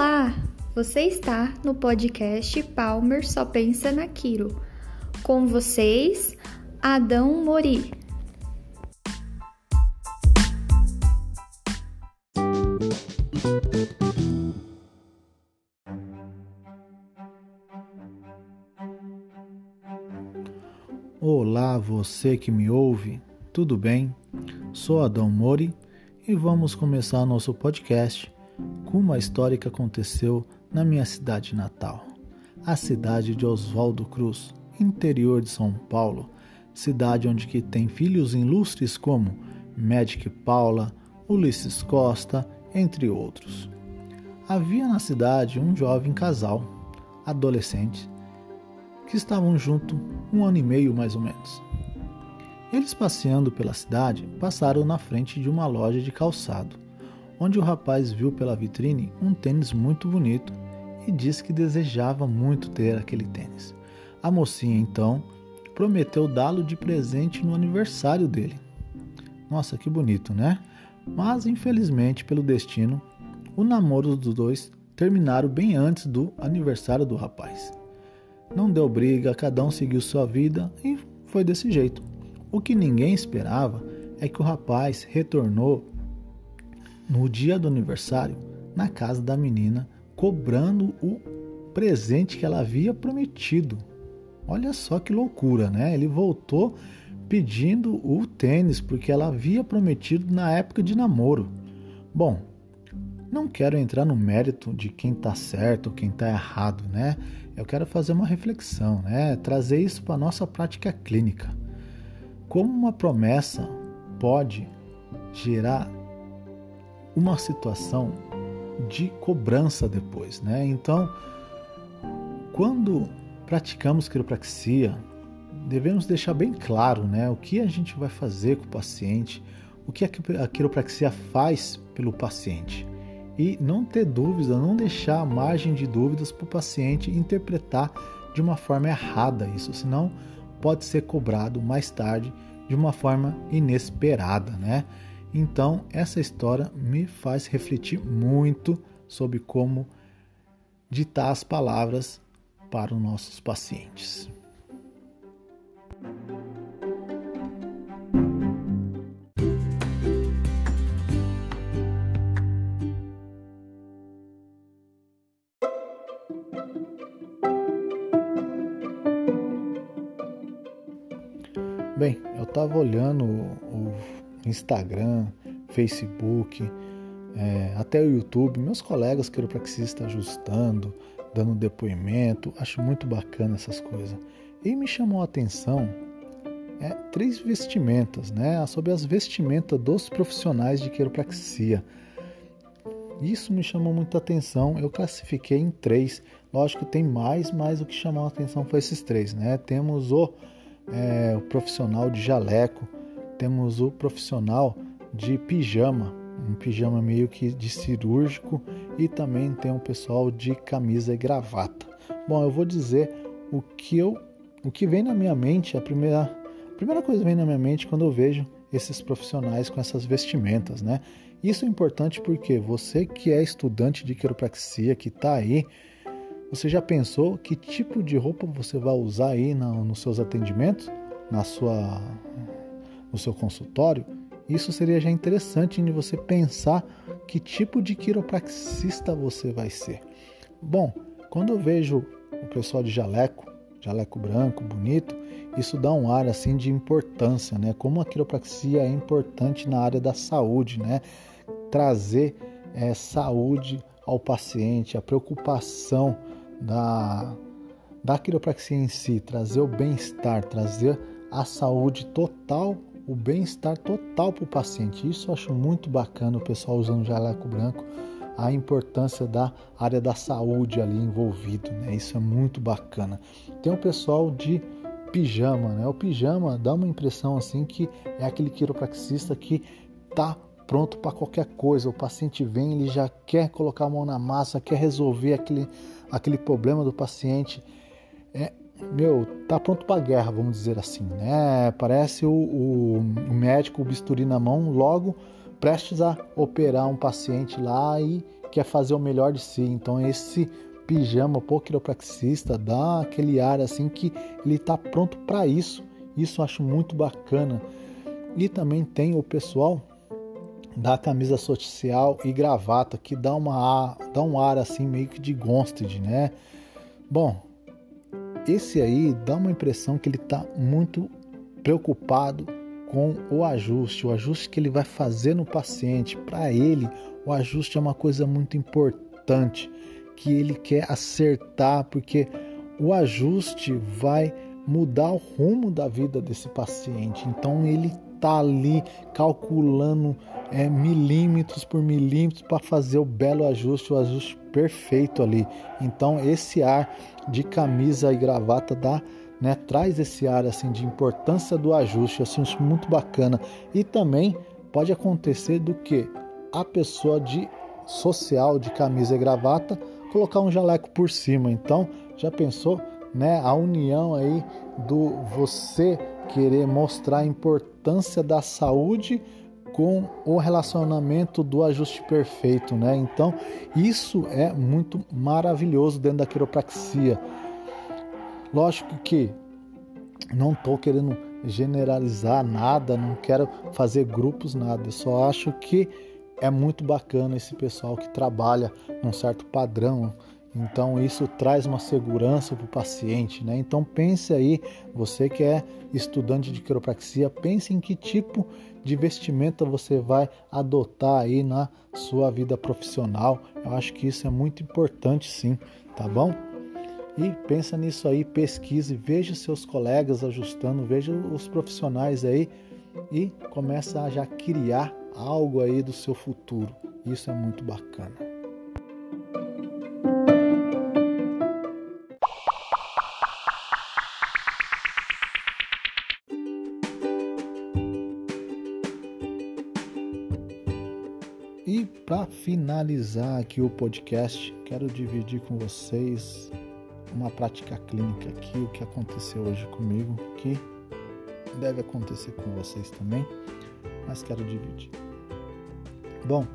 Olá! Você está no podcast Palmer Só Pensa na Quiro. Com vocês, Adão Mori. Olá, você que me ouve, tudo bem? Sou Adão Mori e vamos começar nosso podcast com uma história que aconteceu na minha cidade natal, a cidade de Oswaldo Cruz, interior de São Paulo, cidade onde que tem filhos ilustres como Magic Paula, Ulisses Costa, entre outros. Havia na cidade um jovem casal, adolescentes, que estavam junto um ano e meio mais ou menos. Eles passeando pela cidade passaram na frente de uma loja de calçado onde o rapaz viu pela vitrine um tênis muito bonito e disse que desejava muito ter aquele tênis. A mocinha então prometeu dá-lo de presente no aniversário dele. Nossa, que bonito, né? Mas infelizmente, pelo destino, o namoro dos dois terminaram bem antes do aniversário do rapaz. Não deu briga, cada um seguiu sua vida e foi desse jeito. O que ninguém esperava é que o rapaz retornou no dia do aniversário na casa da menina, cobrando o presente que ela havia prometido. Olha só que loucura, né? Ele voltou pedindo o tênis porque ela havia prometido na época de namoro. Bom, não quero entrar no mérito de quem está certo ou quem está errado, né? Eu quero fazer uma reflexão, né? Trazer isso para nossa prática clínica. Como uma promessa pode gerar uma situação de cobrança depois, né? Então, quando praticamos quiropraxia, devemos deixar bem claro, né, o que a gente vai fazer com o paciente, o que a quiropraxia faz pelo paciente e não ter dúvida, não deixar margem de dúvidas para o paciente interpretar de uma forma errada isso, senão pode ser cobrado mais tarde de uma forma inesperada, né? Então, essa história me faz refletir muito sobre como ditar as palavras para os nossos pacientes. Bem, eu estava olhando o Instagram, Facebook, é, até o YouTube, meus colegas quiropraxistas ajustando, dando depoimento, acho muito bacana essas coisas. E me chamou a atenção é, três vestimentas, né, sobre as vestimentas dos profissionais de quiropraxia. Isso me chamou muita atenção, eu classifiquei em três. Lógico que tem mais, mas o que chamou a atenção foi esses três, né? Temos o, é, o profissional de jaleco, temos o profissional de pijama, um pijama meio que de cirúrgico e também tem um pessoal de camisa e gravata. Bom, eu vou dizer o que eu o que vem na minha mente, a primeira a primeira coisa que vem na minha mente quando eu vejo esses profissionais com essas vestimentas, né? Isso é importante porque você que é estudante de quiropraxia, que está aí, você já pensou que tipo de roupa você vai usar aí no, nos seus atendimentos, na sua no seu consultório, isso seria já interessante de você pensar que tipo de quiropraxista você vai ser. Bom, quando eu vejo o pessoal de jaleco, jaleco branco, bonito, isso dá um ar assim de importância, né? Como a quiropraxia é importante na área da saúde, né? Trazer é, saúde ao paciente, a preocupação da, da quiropraxia em si, trazer o bem-estar, trazer a saúde total o bem-estar total para o paciente. Isso eu acho muito bacana o pessoal usando jaleco branco, a importância da área da saúde ali envolvido, né? Isso é muito bacana. Tem o pessoal de pijama, né? O pijama dá uma impressão assim que é aquele quiropraxista que tá pronto para qualquer coisa. O paciente vem, ele já quer colocar a mão na massa, quer resolver aquele, aquele problema do paciente. É, meu, tá pronto para guerra, vamos dizer assim, né? Parece o, o, o, médico, o bisturi na mão, logo prestes a operar um paciente lá e quer fazer o melhor de si. Então esse pijama pro quiropraxista dá aquele ar assim que ele está pronto para isso. Isso eu acho muito bacana. E também tem o pessoal da camisa social e gravata que dá uma dá um ar assim meio que de Gonstead, né? Bom, esse aí dá uma impressão que ele está muito preocupado com o ajuste, o ajuste que ele vai fazer no paciente. Para ele, o ajuste é uma coisa muito importante que ele quer acertar, porque o ajuste vai mudar o rumo da vida desse paciente. Então ele está ali calculando é, milímetros por milímetros para fazer o belo ajuste, o ajuste perfeito ali. Então esse ar de camisa e gravata dá, né, traz esse ar assim de importância do ajuste, assim muito bacana. E também pode acontecer do que a pessoa de social de camisa e gravata colocar um jaleco por cima. Então já pensou, né, a união aí do você querer mostrar a importância da saúde com o relacionamento do ajuste perfeito, né? Então, isso é muito maravilhoso dentro da quiropraxia. Lógico que não estou querendo generalizar nada, não quero fazer grupos, nada. Só acho que é muito bacana esse pessoal que trabalha num certo padrão, então isso traz uma segurança para o paciente, né? Então pense aí, você que é estudante de quiropraxia, pense em que tipo de vestimenta você vai adotar aí na sua vida profissional. Eu acho que isso é muito importante sim, tá bom? E pensa nisso aí, pesquise, veja seus colegas ajustando, veja os profissionais aí e começa a já criar algo aí do seu futuro. Isso é muito bacana. Finalizar aqui o podcast, quero dividir com vocês uma prática clínica aqui, o que aconteceu hoje comigo, que deve acontecer com vocês também, mas quero dividir. Bom,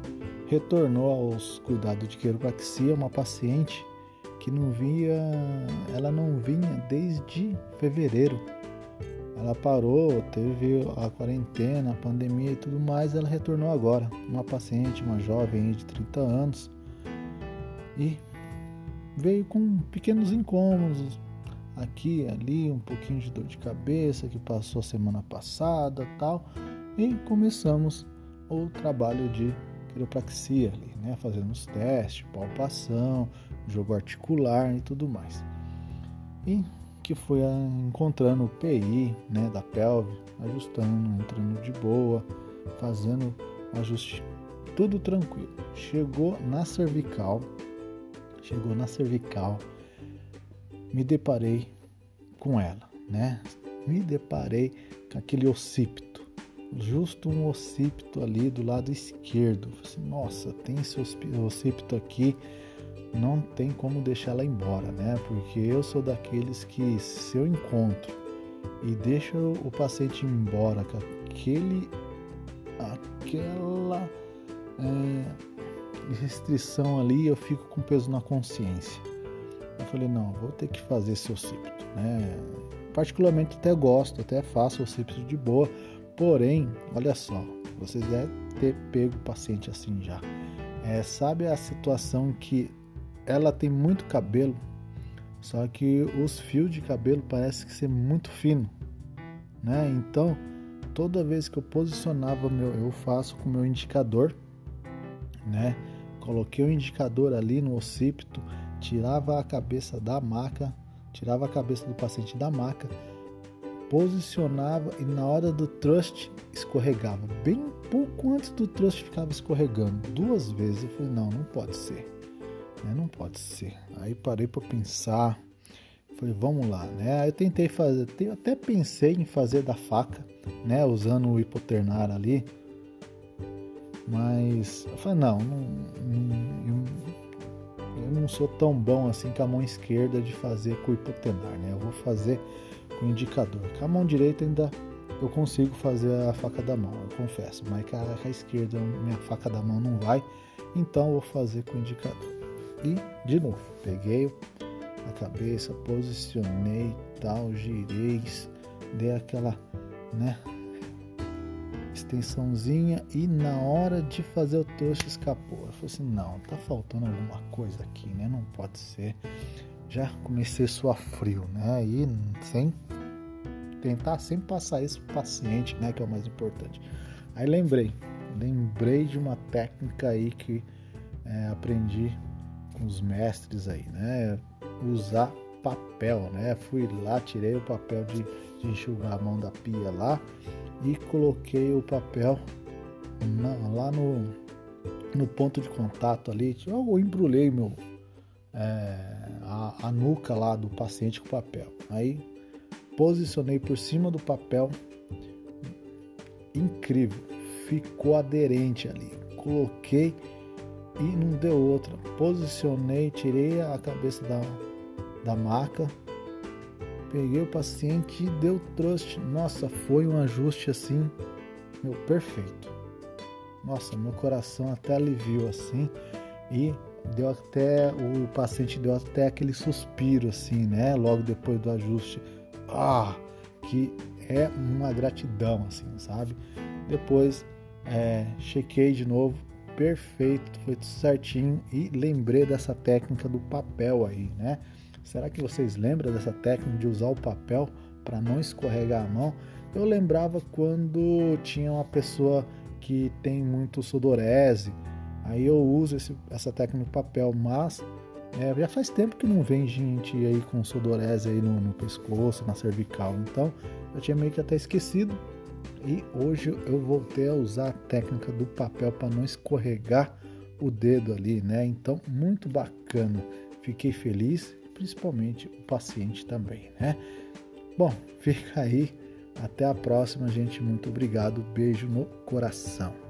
retornou aos cuidados de quiropraxia uma paciente que não via, ela não vinha desde fevereiro ela parou, teve a quarentena, a pandemia e tudo mais, ela retornou agora. Uma paciente, uma jovem de 30 anos, e veio com pequenos incômodos aqui, ali, um pouquinho de dor de cabeça que passou semana passada, tal, e começamos o trabalho de quiropraxia ali, né, fazendo os testes, palpação, jogo articular e tudo mais. E que foi encontrando o PI né, da pelve, ajustando, entrando de boa, fazendo ajuste, tudo tranquilo. Chegou na cervical, chegou na cervical, me deparei com ela, né? Me deparei com aquele occipito, justo um occipito ali do lado esquerdo. Assim, Nossa, tem esse occipito aqui não tem como deixar ela embora, né? Porque eu sou daqueles que se eu encontro e deixo o paciente embora com aquele, aquela é, restrição ali, eu fico com peso na consciência. Eu falei, não, vou ter que fazer seu cípito, né? Particularmente até gosto, até faço o cípito de boa, porém, olha só, vocês devem ter pego o paciente assim já. É, sabe a situação que ela tem muito cabelo, só que os fios de cabelo parecem que ser muito fino, né? Então, toda vez que eu posicionava meu, eu faço com meu indicador, né? Coloquei o indicador ali no occipito, tirava a cabeça da maca, tirava a cabeça do paciente da maca, posicionava e na hora do thrust escorregava. Bem pouco antes do thrust ficava escorregando. Duas vezes eu falei, não, não pode ser né? Não pode ser. Aí parei para pensar, falei, vamos lá, né? Aí eu tentei fazer, até pensei em fazer da faca, né? Usando o hipoternar ali, mas eu falei, não, não, não eu, eu, não sou tão bom assim com a mão esquerda de fazer com o hipoternar, né? Eu vou fazer com o indicador. Com a mão direita ainda eu consigo fazer a faca da mão, eu confesso, mas com a, esquerda minha faca da mão não vai, então eu vou fazer com o indicador. E de novo, peguei a cabeça, posicionei tal, girei, dei aquela, né, extensãozinha e na hora de fazer o tocho escapou. Eu falei assim, não, tá faltando alguma coisa aqui, né? Não pode ser. Já comecei a suar frio, né? E sem tentar sempre passar isso pro paciente, né? Que é o mais importante. Aí lembrei, lembrei de uma técnica aí que é, aprendi com os mestres aí, né? Usar papel, né? Fui lá, tirei o papel de, de enxugar a mão da pia lá e coloquei o papel na, lá no, no ponto de contato ali. Eu embrulhei meu, é, a, a nuca lá do paciente com papel. Aí posicionei por cima do papel. Incrível, ficou aderente ali. Coloquei e não deu outra. Posicionei, tirei a cabeça da, da maca Peguei o paciente e deu trust. Nossa, foi um ajuste assim, meu, perfeito. Nossa, meu coração até aliviou assim e deu até o paciente deu até aquele suspiro assim, né? Logo depois do ajuste. Ah, que é uma gratidão assim, sabe? Depois é, chequei de novo, perfeito, foi tudo certinho e lembrei dessa técnica do papel aí, né? Será que vocês lembram dessa técnica de usar o papel para não escorregar a mão? Eu lembrava quando tinha uma pessoa que tem muito sudorese, aí eu uso esse, essa técnica no papel, mas é, já faz tempo que não vem gente aí com sudorese aí no, no pescoço, na cervical, então eu tinha meio que até esquecido e hoje eu voltei a usar a técnica do papel para não escorregar o dedo ali, né? Então, muito bacana. Fiquei feliz principalmente o paciente também, né? Bom, fica aí. Até a próxima, gente. Muito obrigado. Beijo no coração.